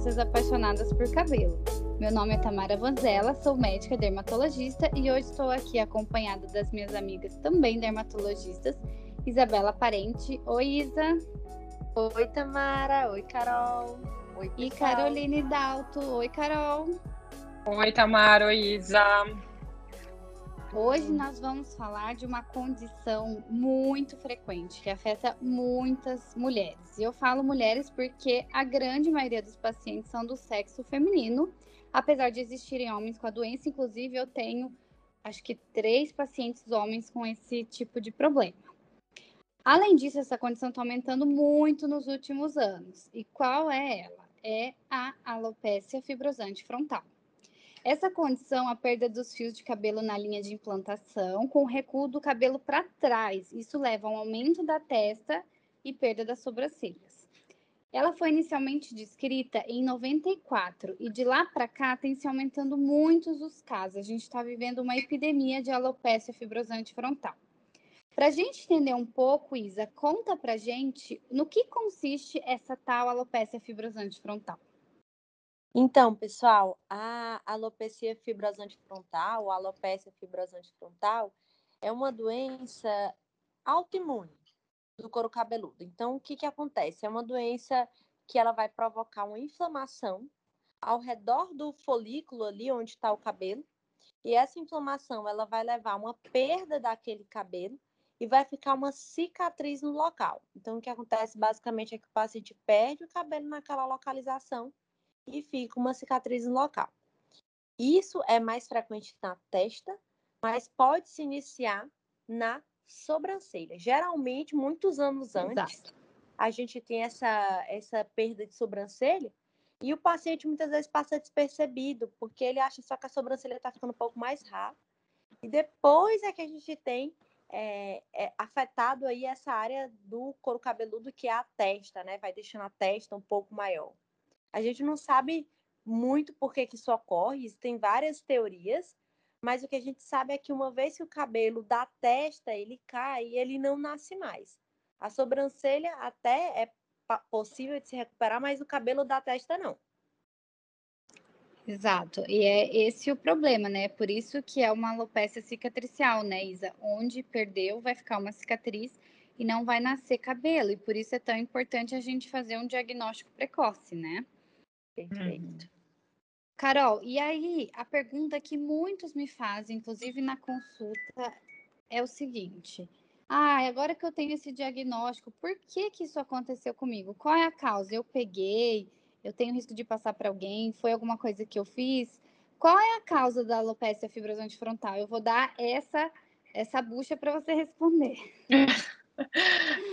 dermatologistas apaixonadas por cabelo. Meu nome é Tamara Vanzella, sou médica dermatologista e hoje estou aqui acompanhada das minhas amigas também dermatologistas, Isabela Parente. Oi, Isa. Oi, Tamara. Oi, Carol. Oi, pessoal. E Caroline Dalto. Oi, Carol. Oi, Tamara. Oi, Isa. Hoje nós vamos falar de uma condição muito frequente que afeta muitas mulheres. E eu falo mulheres porque a grande maioria dos pacientes são do sexo feminino, apesar de existirem homens com a doença. Inclusive, eu tenho acho que três pacientes homens com esse tipo de problema. Além disso, essa condição está aumentando muito nos últimos anos. E qual é ela? É a alopecia fibrosante frontal. Essa condição, a perda dos fios de cabelo na linha de implantação, com o recuo do cabelo para trás. Isso leva a um aumento da testa e perda das sobrancelhas. Ela foi inicialmente descrita em 94 e de lá para cá tem se aumentando muitos os casos. A gente está vivendo uma epidemia de alopecia fibrosante frontal. Para a gente entender um pouco, Isa, conta para gente no que consiste essa tal alopecia fibrosante frontal. Então, pessoal, a alopecia fibrosante frontal, a alopecia fibrosante frontal, é uma doença autoimune do couro cabeludo. Então, o que, que acontece? É uma doença que ela vai provocar uma inflamação ao redor do folículo ali onde está o cabelo, e essa inflamação ela vai levar a uma perda daquele cabelo e vai ficar uma cicatriz no local. Então, o que acontece basicamente é que o paciente perde o cabelo naquela localização e fica uma cicatriz no local. Isso é mais frequente na testa, mas pode se iniciar na sobrancelha. Geralmente, muitos anos antes, Exato. a gente tem essa, essa perda de sobrancelha e o paciente muitas vezes passa despercebido, porque ele acha só que a sobrancelha está ficando um pouco mais rápida. E depois é que a gente tem é, é, afetado aí essa área do couro cabeludo, que é a testa, né? Vai deixando a testa um pouco maior. A gente não sabe muito por que, que isso ocorre, existem várias teorias, mas o que a gente sabe é que uma vez que o cabelo da testa ele cai, ele não nasce mais. A sobrancelha até é possível de se recuperar, mas o cabelo da testa não. Exato, e é esse o problema, né? Por isso que é uma alopecia cicatricial, né, Isa? Onde perdeu, vai ficar uma cicatriz e não vai nascer cabelo. E por isso é tão importante a gente fazer um diagnóstico precoce, né? Perfeito. Uhum. Carol, e aí a pergunta que muitos me fazem, inclusive na consulta, é o seguinte: ah, agora que eu tenho esse diagnóstico, por que que isso aconteceu comigo? Qual é a causa? Eu peguei, eu tenho risco de passar para alguém, foi alguma coisa que eu fiz? Qual é a causa da alopecia fibrosante frontal? Eu vou dar essa essa bucha para você responder.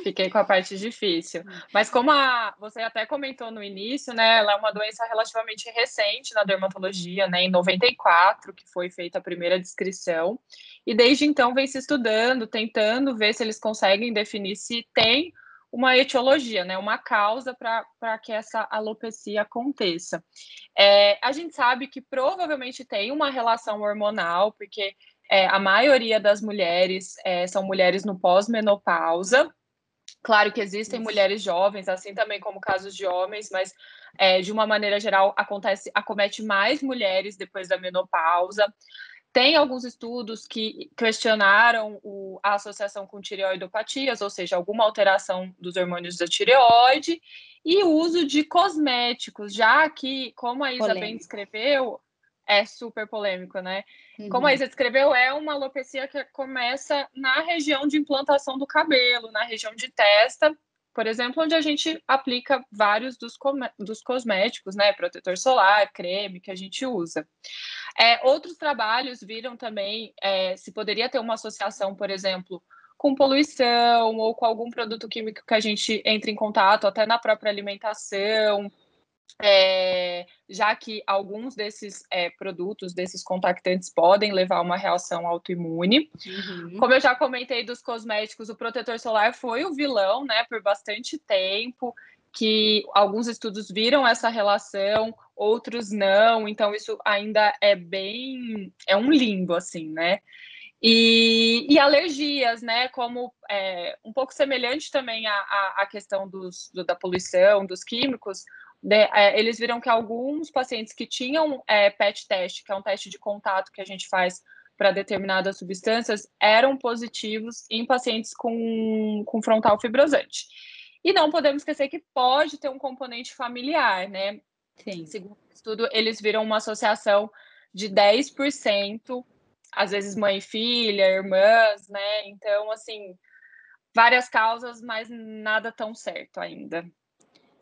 Fiquei com a parte difícil. Mas como a, você até comentou no início, né, ela é uma doença relativamente recente na dermatologia, né, em 94 que foi feita a primeira descrição, e desde então vem se estudando, tentando ver se eles conseguem definir se tem uma etiologia, né, uma causa para que essa alopecia aconteça. É, a gente sabe que provavelmente tem uma relação hormonal, porque é, a maioria das mulheres é, são mulheres no pós-menopausa. Claro que existem mulheres jovens, assim também como casos de homens, mas é, de uma maneira geral acontece, acomete mais mulheres depois da menopausa. Tem alguns estudos que questionaram o, a associação com tireoidopatias, ou seja, alguma alteração dos hormônios da tireoide, e o uso de cosméticos, já que, como a Isa Polêmico. bem descreveu, é super polêmico, né? Uhum. Como a Isa descreveu, é uma alopecia que começa na região de implantação do cabelo, na região de testa, por exemplo, onde a gente aplica vários dos, dos cosméticos, né? Protetor solar, creme que a gente usa. É, outros trabalhos viram também é, se poderia ter uma associação, por exemplo, com poluição ou com algum produto químico que a gente entre em contato, até na própria alimentação, é, já que alguns desses é, produtos, desses contactantes, podem levar a uma reação autoimune. Uhum. Como eu já comentei dos cosméticos, o protetor solar foi o vilão, né, por bastante tempo, que alguns estudos viram essa relação, outros não, então isso ainda é bem, é um limbo, assim, né? E, e, alergias, né? Como é, um pouco semelhante também à, à, questão dos, do, da poluição, dos químicos, de, é, eles viram que alguns pacientes que tinham é, PET teste, que é um teste de contato que a gente faz para determinadas substâncias, eram positivos em pacientes com, com frontal fibrosante. E não podemos esquecer que pode ter um componente familiar, né? Sim. Segundo o estudo, eles viram uma associação de 10%, às vezes mãe e filha, irmãs, né? Então, assim, várias causas, mas nada tão certo ainda.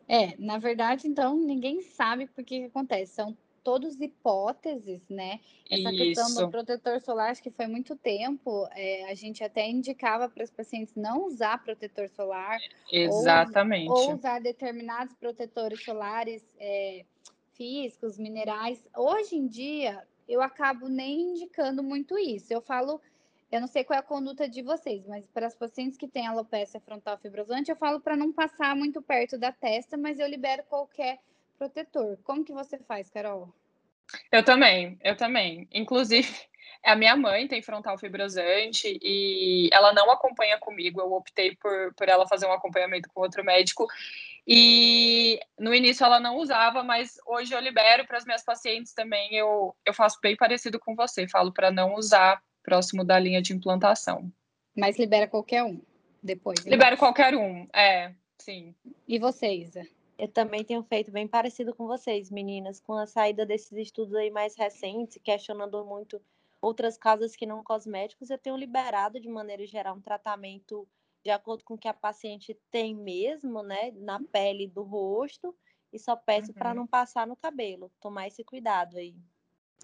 É, na verdade, então, ninguém sabe por que, que acontece. São todos hipóteses, né? Essa Isso. questão do protetor solar, acho que foi muito tempo, é, a gente até indicava para os pacientes não usar protetor solar. Exatamente. Ou, ou usar determinados protetores solares é, físicos, minerais. Hoje em dia, eu acabo nem indicando muito isso. Eu falo eu não sei qual é a conduta de vocês, mas para as pacientes que têm alopecia frontal fibrosante, eu falo para não passar muito perto da testa, mas eu libero qualquer protetor. Como que você faz, Carol? Eu também, eu também. Inclusive, a minha mãe tem frontal fibrosante e ela não acompanha comigo. Eu optei por, por ela fazer um acompanhamento com outro médico. E no início ela não usava, mas hoje eu libero para as minhas pacientes também. Eu, eu faço bem parecido com você, falo para não usar próximo da linha de implantação. Mas libera qualquer um depois. Libera qualquer um, é, sim. E você, Isa? Eu também tenho feito bem parecido com vocês, meninas, com a saída desses estudos aí mais recentes, questionando muito outras causas que não cosméticos, eu tenho liberado de maneira geral um tratamento de acordo com o que a paciente tem mesmo, né, na pele do rosto, e só peço uhum. para não passar no cabelo, tomar esse cuidado aí.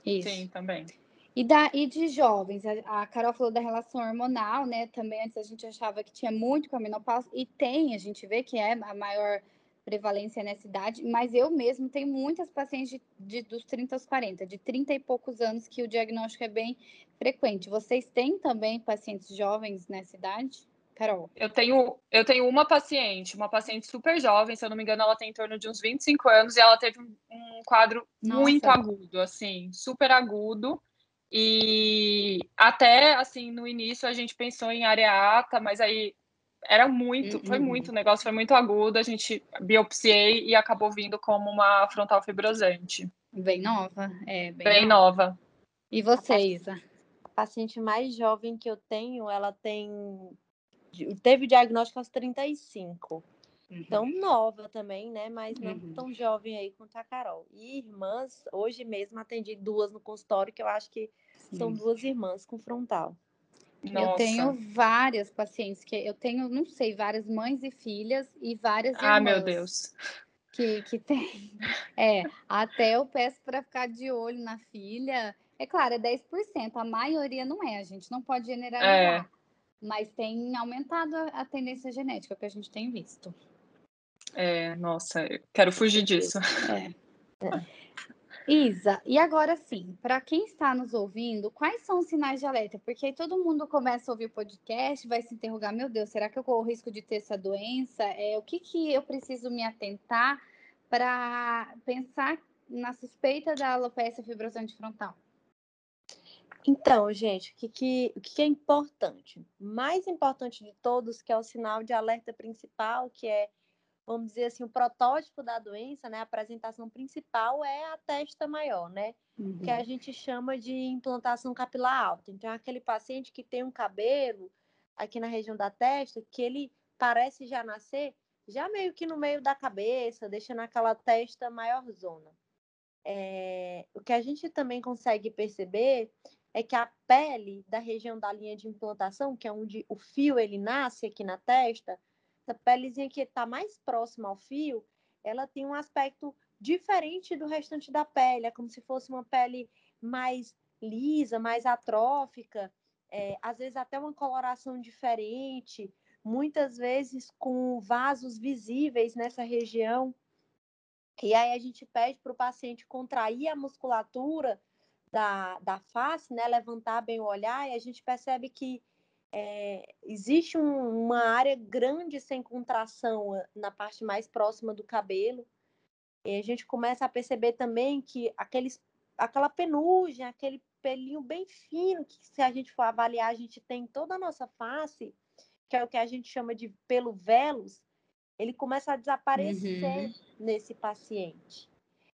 Isso. Sim, também. E, da, e de jovens, a, a Carol falou da relação hormonal, né? Também antes a gente achava que tinha muito com a menopausa, e tem, a gente vê que é a maior prevalência nessa idade, mas eu mesmo tenho muitas pacientes de, de, dos 30 aos 40, de 30 e poucos anos, que o diagnóstico é bem frequente. Vocês têm também pacientes jovens nessa idade? Carol? Eu tenho, eu tenho uma paciente, uma paciente super jovem, se eu não me engano, ela tem em torno de uns 25 anos e ela teve um, um quadro Nossa. muito agudo, assim, super agudo. E até assim, no início a gente pensou em areata, mas aí era muito, foi uhum. muito, o negócio foi muito agudo, a gente biopsiei e acabou vindo como uma frontal fibrosante. Bem nova, é, bem, bem nova. nova. E você, Isa? A paciente mais jovem que eu tenho, ela tem teve diagnóstico aos 35. Uhum. Tão nova também, né? Mas não uhum. tão jovem aí quanto a Carol. E irmãs, hoje mesmo atendi duas no consultório, que eu acho que Sim. são duas irmãs com frontal. Nossa. Eu tenho várias pacientes que eu tenho, não sei, várias mães e filhas e várias irmãs. Ah, meu Deus. Que, que tem. É, até eu peço para ficar de olho na filha. É claro, é 10%. A maioria não é, a gente não pode generalizar. É. Mas tem aumentado a tendência genética que a gente tem visto. É, nossa, quero fugir disso. É. é. Isa, e agora sim, para quem está nos ouvindo, quais são os sinais de alerta? Porque aí todo mundo começa a ouvir o podcast, vai se interrogar, meu Deus, será que eu corro risco de ter essa doença? É, o que, que eu preciso me atentar para pensar na suspeita da alopecia fibrosante frontal? Então, gente, o que, que, o que é importante? Mais importante de todos, que é o sinal de alerta principal, que é vamos dizer assim, o protótipo da doença, né, a apresentação principal é a testa maior, né, uhum. que a uhum. gente chama de implantação capilar alta. Então, é aquele paciente que tem um cabelo aqui na região da testa que ele parece já nascer já meio que no meio da cabeça, deixando aquela testa maior zona. É, o que a gente também consegue perceber é que a pele da região da linha de implantação, que é onde o fio ele nasce aqui na testa, essa pelezinha que está mais próxima ao fio, ela tem um aspecto diferente do restante da pele. É como se fosse uma pele mais lisa, mais atrófica, é, às vezes até uma coloração diferente, muitas vezes com vasos visíveis nessa região. E aí a gente pede para o paciente contrair a musculatura da, da face, né, levantar bem o olhar, e a gente percebe que é, existe um, uma área grande sem contração eh, na parte mais próxima do cabelo. E a gente começa a perceber também que aqueles, aquela penugem, aquele pelinho bem fino, que se a gente for avaliar, a gente tem toda a nossa face, que é o que a gente chama de pelo velos, ele começa a desaparecer uhum. nesse paciente.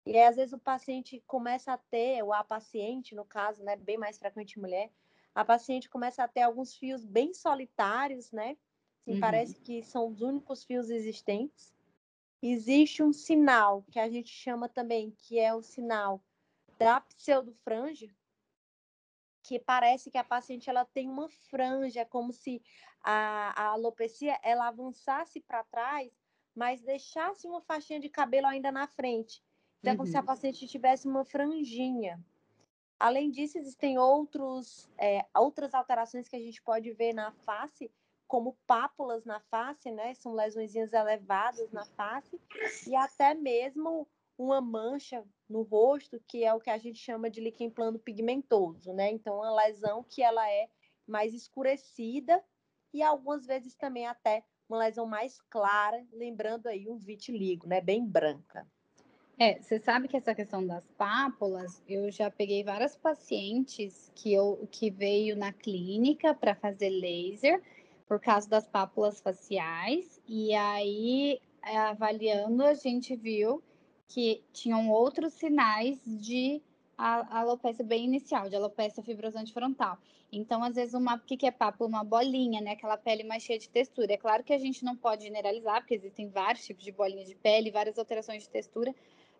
E aí, às vezes o paciente começa a ter, ou a paciente, no caso, né, bem mais frequente mulher, a paciente começa a ter alguns fios bem solitários, né? Assim, uhum. Parece que são os únicos fios existentes. Existe um sinal que a gente chama também, que é o sinal da pseudofranja, que parece que a paciente ela tem uma franja, como se a, a alopecia ela avançasse para trás, mas deixasse uma faixinha de cabelo ainda na frente. Então, uhum. é como se a uhum. paciente tivesse uma franjinha. Além disso, existem outros, é, outras alterações que a gente pode ver na face, como pápulas na face, né? São lesões elevadas na face, e até mesmo uma mancha no rosto, que é o que a gente chama de líquen plano pigmentoso, né? Então, uma lesão que ela é mais escurecida e algumas vezes também até uma lesão mais clara, lembrando aí um vitiligo, né? Bem branca. É, você sabe que essa questão das pápulas, eu já peguei várias pacientes que eu que veio na clínica para fazer laser por causa das pápulas faciais e aí avaliando a gente viu que tinham outros sinais de alopecia bem inicial, de alopecia fibrosante frontal. Então, às vezes, uma, o que é pápula? Uma bolinha, né? Aquela pele mais cheia de textura. É claro que a gente não pode generalizar, porque existem vários tipos de bolinha de pele, várias alterações de textura,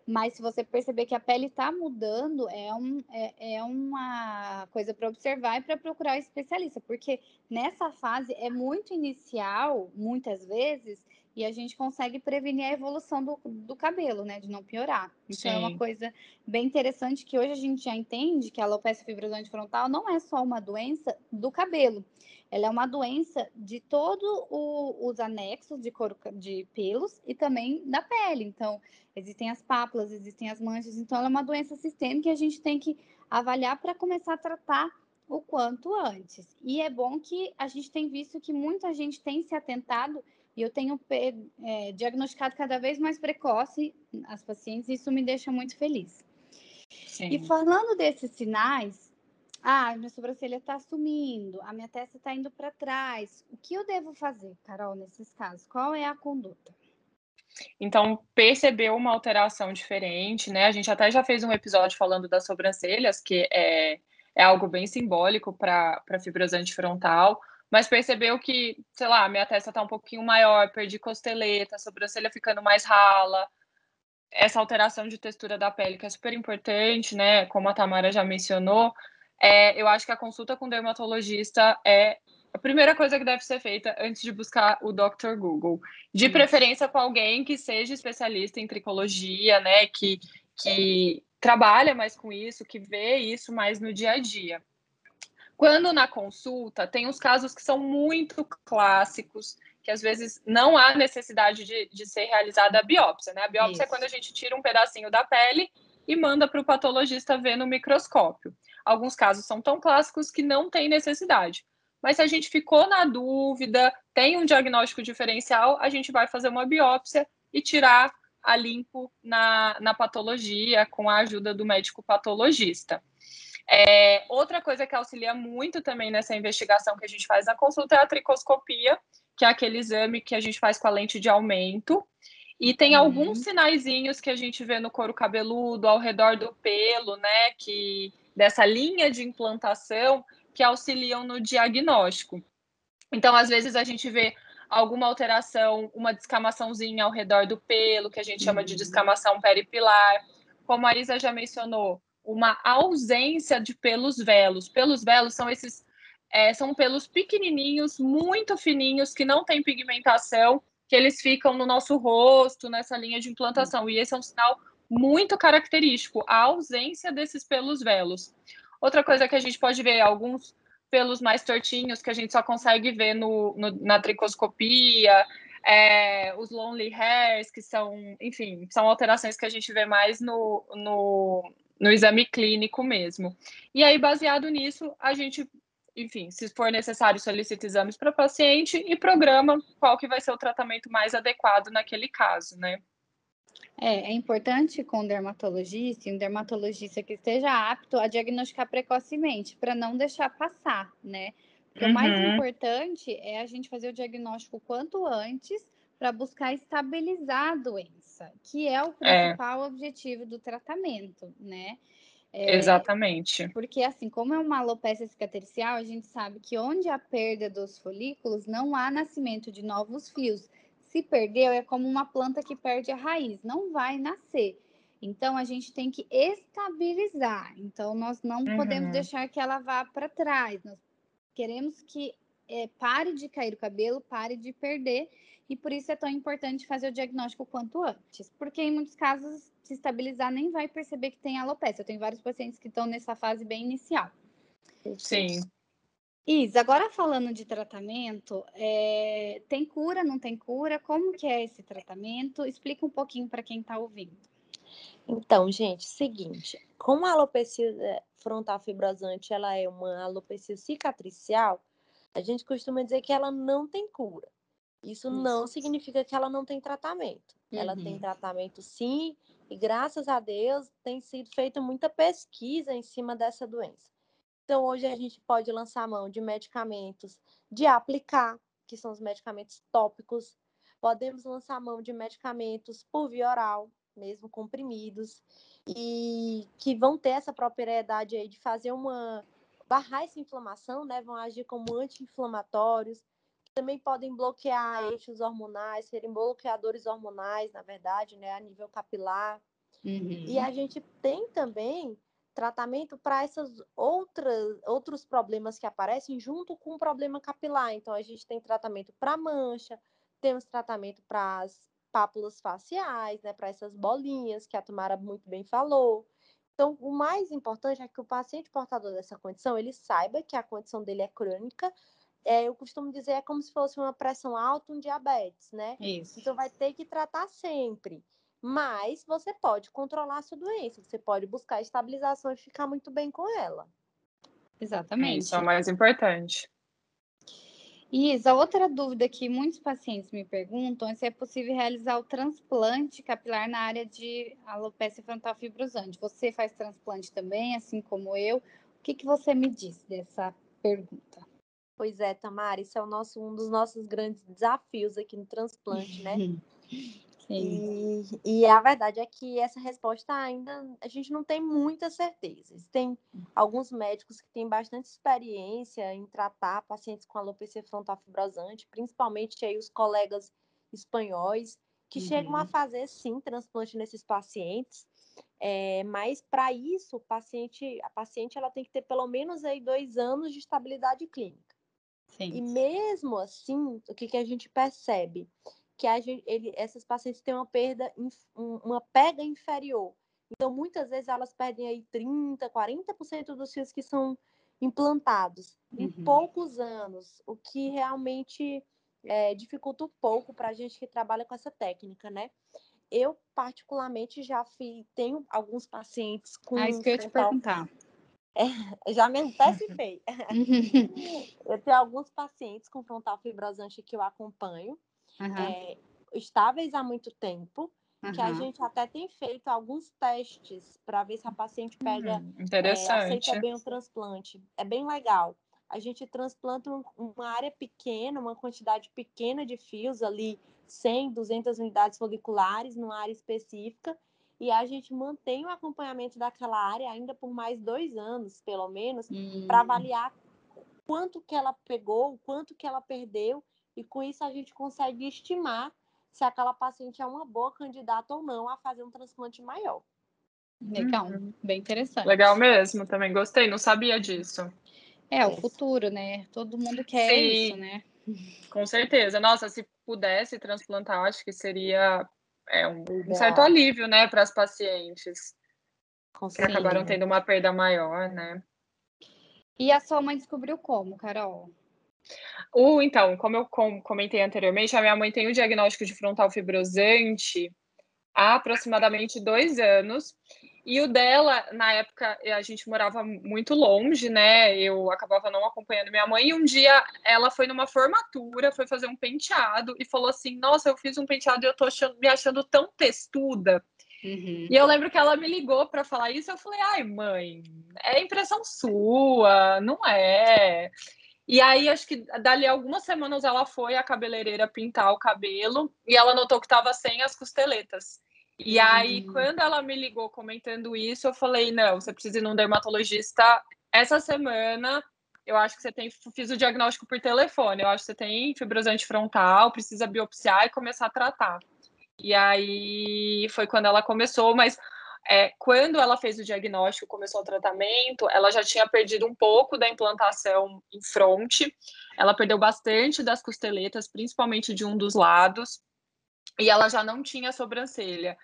mas se você perceber que a pele está mudando, é, um, é, é uma coisa para observar e para procurar especialista, porque nessa fase é muito inicial, muitas vezes, e a gente consegue prevenir a evolução do, do cabelo, né? De não piorar. Então Sim. é uma coisa bem interessante que hoje a gente já entende que a alopecia fibrosante frontal não é só uma doença do cabelo. Ela é uma doença de todos os anexos de, couro, de pelos e também da pele. Então, existem as pápulas, existem as manchas. Então, ela é uma doença sistêmica que a gente tem que avaliar para começar a tratar o quanto antes. E é bom que a gente tem visto que muita gente tem se atentado e eu tenho é, diagnosticado cada vez mais precoce as pacientes, e isso me deixa muito feliz. Sim. E falando desses sinais, ah, minha sobrancelha está sumindo, a minha testa está indo para trás. O que eu devo fazer, Carol, nesses casos? Qual é a conduta? Então, percebeu uma alteração diferente, né? A gente até já fez um episódio falando das sobrancelhas, que é, é algo bem simbólico para fibrosante frontal mas percebeu que, sei lá, minha testa tá um pouquinho maior, perdi costeleta, a sobrancelha ficando mais rala, essa alteração de textura da pele, que é super importante, né? Como a Tamara já mencionou, é, eu acho que a consulta com dermatologista é a primeira coisa que deve ser feita antes de buscar o Dr. Google. De preferência com alguém que seja especialista em tricologia, né? Que, que trabalha mais com isso, que vê isso mais no dia a dia. Quando na consulta, tem os casos que são muito clássicos, que às vezes não há necessidade de, de ser realizada a biópsia, né? A biópsia Isso. é quando a gente tira um pedacinho da pele e manda para o patologista ver no microscópio. Alguns casos são tão clássicos que não tem necessidade. Mas se a gente ficou na dúvida, tem um diagnóstico diferencial, a gente vai fazer uma biópsia e tirar a limpo na, na patologia com a ajuda do médico patologista. É, outra coisa que auxilia muito também nessa investigação que a gente faz na consulta é a tricoscopia, que é aquele exame que a gente faz com a lente de aumento. E tem uhum. alguns sinaizinhos que a gente vê no couro cabeludo, ao redor do pelo, né? Que dessa linha de implantação que auxiliam no diagnóstico. Então, às vezes, a gente vê alguma alteração, uma descamaçãozinha ao redor do pelo, que a gente chama de uhum. descamação peripilar. Como a Isa já mencionou, uma ausência de pelos velos. Pelos velos são esses é, são pelos pequenininhos, muito fininhos, que não têm pigmentação, que eles ficam no nosso rosto, nessa linha de implantação. E esse é um sinal muito característico, a ausência desses pelos velos. Outra coisa que a gente pode ver, alguns pelos mais tortinhos, que a gente só consegue ver no, no na tricoscopia, é, os lonely hairs, que são, enfim, são alterações que a gente vê mais no, no, no exame clínico mesmo. E aí, baseado nisso, a gente, enfim, se for necessário, solicita exames para o paciente e programa qual que vai ser o tratamento mais adequado naquele caso, né? É, é importante com o dermatologista, um dermatologista que esteja apto a diagnosticar precocemente, para não deixar passar, né? Porque uhum. o mais uhum. importante é a gente fazer o diagnóstico quanto antes, para buscar estabilizar a doença, que é o é. principal é. objetivo do tratamento, né? É, Exatamente. Porque, assim, como é uma alopecia cicatricial, a gente sabe que onde há perda dos folículos, não há nascimento de novos fios. Se perdeu, é como uma planta que perde a raiz, não vai nascer. Então, a gente tem que estabilizar. Então, nós não uhum. podemos deixar que ela vá para trás. Nós queremos que é, pare de cair o cabelo, pare de perder. E por isso é tão importante fazer o diagnóstico quanto antes. Porque em muitos casos, se estabilizar, nem vai perceber que tem alopecia. Eu tenho vários pacientes que estão nessa fase bem inicial. Sim. Isa, agora falando de tratamento, é... tem cura, não tem cura? Como que é esse tratamento? Explica um pouquinho para quem está ouvindo. Então, gente, seguinte, como a alopecia frontal fibrosante ela é uma alopecia cicatricial, a gente costuma dizer que ela não tem cura. Isso, Isso. não significa que ela não tem tratamento. Uhum. Ela tem uhum. tratamento sim, e graças a Deus tem sido feita muita pesquisa em cima dessa doença. Então, hoje a gente pode lançar mão de medicamentos de aplicar, que são os medicamentos tópicos. Podemos lançar mão de medicamentos por via oral, mesmo comprimidos, e que vão ter essa propriedade aí de fazer uma barrar essa inflamação, né? Vão agir como anti-inflamatórios, também podem bloquear eixos hormonais, serem bloqueadores hormonais, na verdade, né, a nível capilar. Uhum. E a gente tem também tratamento para essas outras outros problemas que aparecem junto com o problema capilar. Então a gente tem tratamento para mancha, temos tratamento para as pápulas faciais, né, para essas bolinhas que a Tamara muito bem falou. Então, o mais importante é que o paciente portador dessa condição, ele saiba que a condição dele é crônica, é, eu costumo dizer, é como se fosse uma pressão alta, um diabetes, né? Isso. Então vai ter que tratar sempre. Mas você pode controlar a sua doença, você pode buscar estabilização e ficar muito bem com ela. Exatamente. Isso é o mais importante. Isa, outra dúvida que muitos pacientes me perguntam é se é possível realizar o transplante capilar na área de alopecia frontal fibrosante. Você faz transplante também, assim como eu. O que, que você me diz dessa pergunta? Pois é, Tamara, isso é o nosso, um dos nossos grandes desafios aqui no transplante, né? Sim. E, e a verdade é que essa resposta ainda a gente não tem muitas certezas. Tem alguns médicos que têm bastante experiência em tratar pacientes com alopecia frontal fibrosante, principalmente aí os colegas espanhóis, que uhum. chegam a uhum. fazer sim transplante nesses pacientes. É, mas para isso, o paciente, a paciente ela tem que ter pelo menos aí dois anos de estabilidade clínica. Sim. E mesmo assim, o que, que a gente percebe? Que a gente, ele, essas pacientes têm uma perda, uma pega inferior. Então, muitas vezes elas perdem aí 30%, 40% dos fios que são implantados uhum. em poucos anos, o que realmente é, dificulta um pouco para a gente que trabalha com essa técnica, né? Eu, particularmente, já fui, tenho alguns pacientes com. Ah, isso que eu ia te perguntar. É, já me antecipei. eu tenho alguns pacientes com frontal fibrosante que eu acompanho, uhum. é, estáveis há muito tempo, uhum. que a gente até tem feito alguns testes para ver se a paciente pega, uhum. Interessante. É, aceita bem o transplante. É bem legal. A gente transplanta uma área pequena, uma quantidade pequena de fios ali, 100, 200 unidades foliculares, numa área específica, e a gente mantém o acompanhamento daquela área ainda por mais dois anos, pelo menos, hum. para avaliar quanto que ela pegou, quanto que ela perdeu, e com isso a gente consegue estimar se aquela paciente é uma boa candidata ou não a fazer um transplante maior. Legal, uhum. bem interessante. Legal mesmo, também gostei, não sabia disso. É, o futuro, né? Todo mundo quer Sim, isso, né? Com certeza. Nossa, se pudesse transplantar, acho que seria é um, um certo alívio, né, para as pacientes que acabaram tendo uma perda maior, né? E a sua mãe descobriu como, Carol? O, então, como eu comentei anteriormente, a minha mãe tem o diagnóstico de frontal fibrosante há aproximadamente dois anos. E o dela, na época, a gente morava muito longe, né? Eu acabava não acompanhando minha mãe. E um dia ela foi numa formatura, foi fazer um penteado e falou assim: Nossa, eu fiz um penteado e eu tô achando, me achando tão textuda. Uhum. E eu lembro que ela me ligou para falar isso. Eu falei: Ai, mãe, é impressão sua, não é. E aí, acho que dali algumas semanas ela foi à cabeleireira pintar o cabelo e ela notou que estava sem as costeletas. E aí, hum. quando ela me ligou comentando isso, eu falei: não, você precisa ir num dermatologista essa semana. Eu acho que você tem. Fiz o diagnóstico por telefone. Eu acho que você tem fibrosante frontal, precisa biopsiar e começar a tratar. E aí foi quando ela começou, mas é, quando ela fez o diagnóstico, começou o tratamento, ela já tinha perdido um pouco da implantação em fronte, ela perdeu bastante das costeletas, principalmente de um dos lados, e ela já não tinha sobrancelha.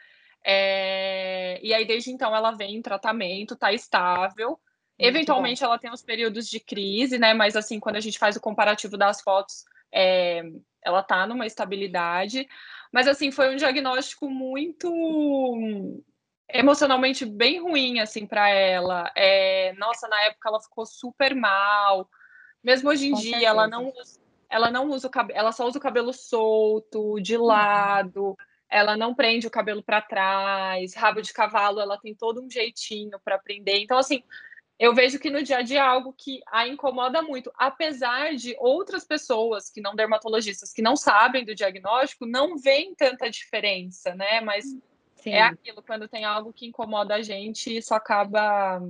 É, e aí, desde então, ela vem em tratamento, tá estável. Muito Eventualmente, bom. ela tem uns períodos de crise, né? Mas, assim, quando a gente faz o comparativo das fotos, é, ela tá numa estabilidade. Mas, assim, foi um diagnóstico muito emocionalmente bem ruim, assim, para ela. É, nossa, na época ela ficou super mal. Mesmo hoje em Com dia, certeza. ela não, ela não usa o cabelo, ela só usa o cabelo solto, de uhum. lado. Ela não prende o cabelo para trás, rabo de cavalo, ela tem todo um jeitinho para prender. Então, assim, eu vejo que no dia a dia é algo que a incomoda muito, apesar de outras pessoas que não dermatologistas, que não sabem do diagnóstico, não veem tanta diferença, né? Mas é Sim. É aquilo, quando tem algo que incomoda a gente, isso acaba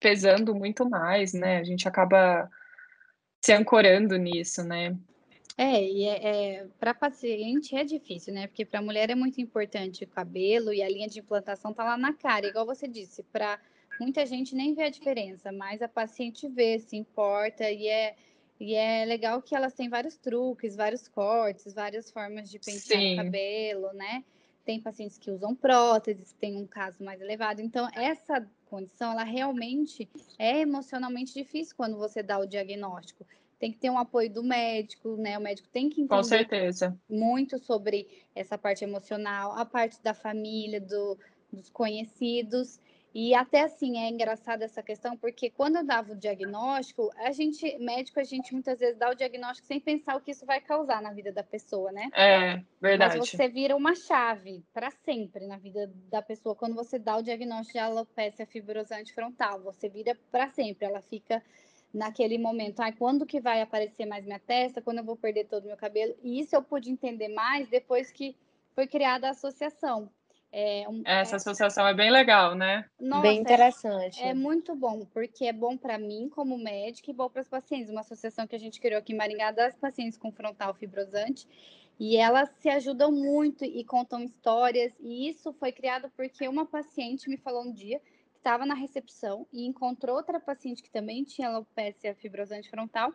pesando muito mais, né? A gente acaba se ancorando nisso, né? É, e é, é para paciente é difícil, né? Porque para mulher é muito importante o cabelo e a linha de implantação tá lá na cara, igual você disse, para muita gente nem vê a diferença, mas a paciente vê, se importa e é e é legal que elas têm vários truques, vários cortes, várias formas de pentear Sim. o cabelo, né? tem pacientes que usam próteses, tem um caso mais elevado. Então, essa condição, ela realmente é emocionalmente difícil quando você dá o diagnóstico. Tem que ter um apoio do médico, né? O médico tem que entender Com certeza. muito sobre essa parte emocional, a parte da família, do, dos conhecidos. E até assim, é engraçada essa questão, porque quando eu dava o diagnóstico, a gente, médico, a gente muitas vezes dá o diagnóstico sem pensar o que isso vai causar na vida da pessoa, né? É, verdade. Mas você vira uma chave para sempre na vida da pessoa quando você dá o diagnóstico de alopecia fibrosante frontal. Você vira para sempre, ela fica naquele momento, ai, quando que vai aparecer mais minha testa, quando eu vou perder todo o meu cabelo? E isso eu pude entender mais depois que foi criada a associação. É um, Essa é, associação é bem legal, né? Nossa, bem interessante. É, é, muito bom, porque é bom para mim como médica e bom para os pacientes. Uma associação que a gente criou aqui em Maringá das pacientes com frontal fibrosante. E elas se ajudam muito e contam histórias. E isso foi criado porque uma paciente me falou um dia que estava na recepção e encontrou outra paciente que também tinha alopecia fibrosante frontal.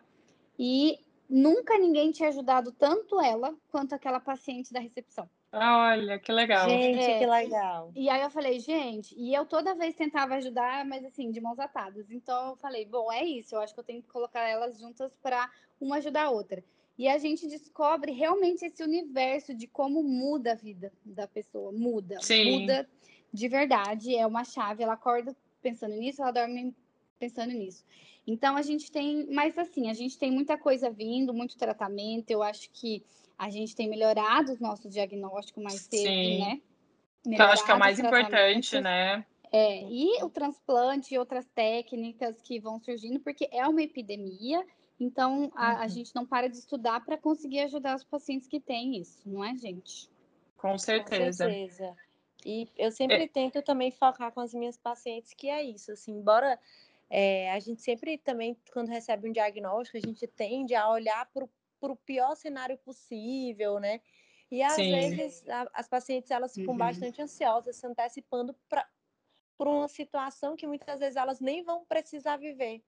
E nunca ninguém tinha ajudado tanto ela quanto aquela paciente da recepção. Olha, que legal. Gente, é, que legal. E aí eu falei, gente, e eu toda vez tentava ajudar, mas assim, de mãos atadas. Então eu falei, bom, é isso, eu acho que eu tenho que colocar elas juntas para uma ajudar a outra. E a gente descobre realmente esse universo de como muda a vida da pessoa. Muda. Sim. Muda de verdade. É uma chave. Ela acorda pensando nisso, ela dorme pensando nisso. Então a gente tem, mas assim, a gente tem muita coisa vindo, muito tratamento. Eu acho que a gente tem melhorado o nosso diagnóstico mais cedo, Sim. né? Melhorado eu acho que é o mais importante, né? É, e o transplante e outras técnicas que vão surgindo, porque é uma epidemia, então a, uhum. a gente não para de estudar para conseguir ajudar os pacientes que têm isso, não é, gente? Com certeza. Com certeza. E eu sempre é. tento também focar com as minhas pacientes que é isso, assim, embora é, a gente sempre também, quando recebe um diagnóstico, a gente tende a olhar para o para o pior cenário possível, né? E às Sim. vezes a, as pacientes elas ficam uhum. bastante ansiosas, se antecipando para uma situação que muitas vezes elas nem vão precisar viver.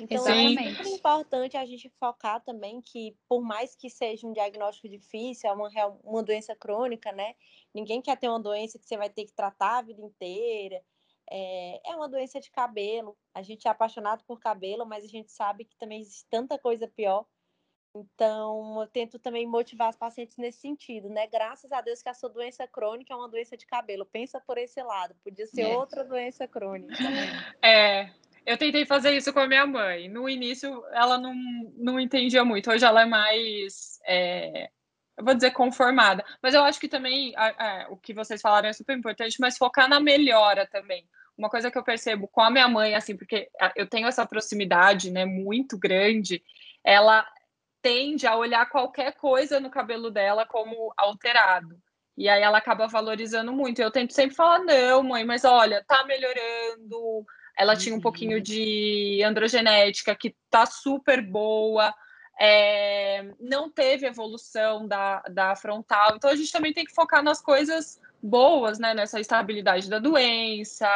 Então Exatamente. é muito importante a gente focar também que, por mais que seja um diagnóstico difícil, é uma, uma doença crônica, né? Ninguém quer ter uma doença que você vai ter que tratar a vida inteira. É, é uma doença de cabelo. A gente é apaixonado por cabelo, mas a gente sabe que também existe tanta coisa pior. Então, eu tento também motivar os pacientes nesse sentido, né? Graças a Deus que a sua doença crônica é uma doença de cabelo. Pensa por esse lado, podia ser é. outra doença crônica. É, eu tentei fazer isso com a minha mãe. No início, ela não, não entendia muito. Hoje ela é mais, é, eu vou dizer, conformada. Mas eu acho que também a, a, o que vocês falaram é super importante, mas focar na melhora também. uma coisa que eu percebo com a minha mãe, assim, porque eu tenho essa proximidade, né, muito grande, ela tende a olhar qualquer coisa no cabelo dela como alterado. E aí ela acaba valorizando muito. Eu tento sempre falar, não, mãe, mas olha, tá melhorando. Ela uhum. tinha um pouquinho uhum. de androgenética que tá super boa. É, não teve evolução da, da frontal. Então a gente também tem que focar nas coisas boas, né? Nessa estabilidade da doença,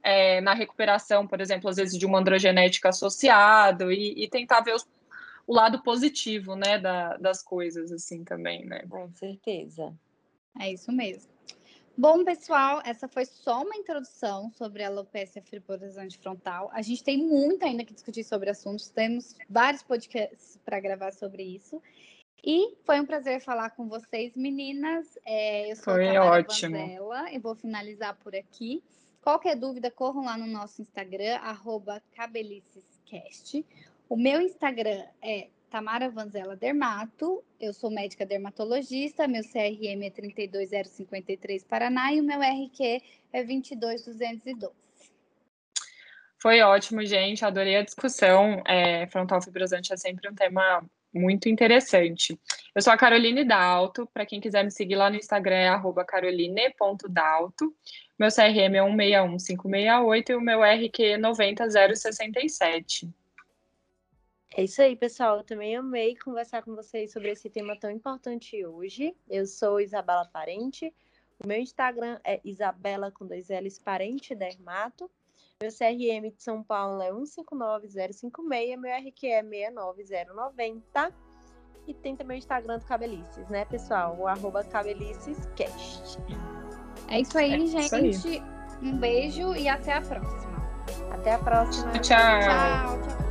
é, na recuperação, por exemplo, às vezes de uma androgenética associado, e, e tentar ver os, o lado positivo, né, da, das coisas, assim, também, né? Com certeza. É isso mesmo. Bom, pessoal, essa foi só uma introdução sobre a alopecia fibrosidade frontal. A gente tem muito ainda que discutir sobre assuntos, temos vários podcasts para gravar sobre isso. E foi um prazer falar com vocês, meninas. É, eu sou foi a ótimo. Vanzella, eu vou finalizar por aqui. Qualquer dúvida, corram lá no nosso Instagram, cabelicescast. O meu Instagram é Tamara Vanzella Dermato, eu sou médica dermatologista, meu CRM é 32053 Paraná e o meu RQ é 22212. Foi ótimo, gente, adorei a discussão. É, frontal fibrosante é sempre um tema muito interessante. Eu sou a Caroline Dalto, para quem quiser me seguir lá no Instagram é caroline.dalto. Meu CRM é 161568 e o meu RQ é 90067. É isso aí, pessoal. Eu também amei conversar com vocês sobre esse tema tão importante hoje. Eu sou Isabela Parente. O meu Instagram é Isabela com dois L's Parente Dermato. Meu CRM de São Paulo é 159056, meu RQ é 69090. E tem também o Instagram do Cabelices, né, pessoal? O arroba cabelicescast. É isso aí, é gente. Isso aí. Um beijo e até a próxima. Até a próxima. tchau. tchau, tchau.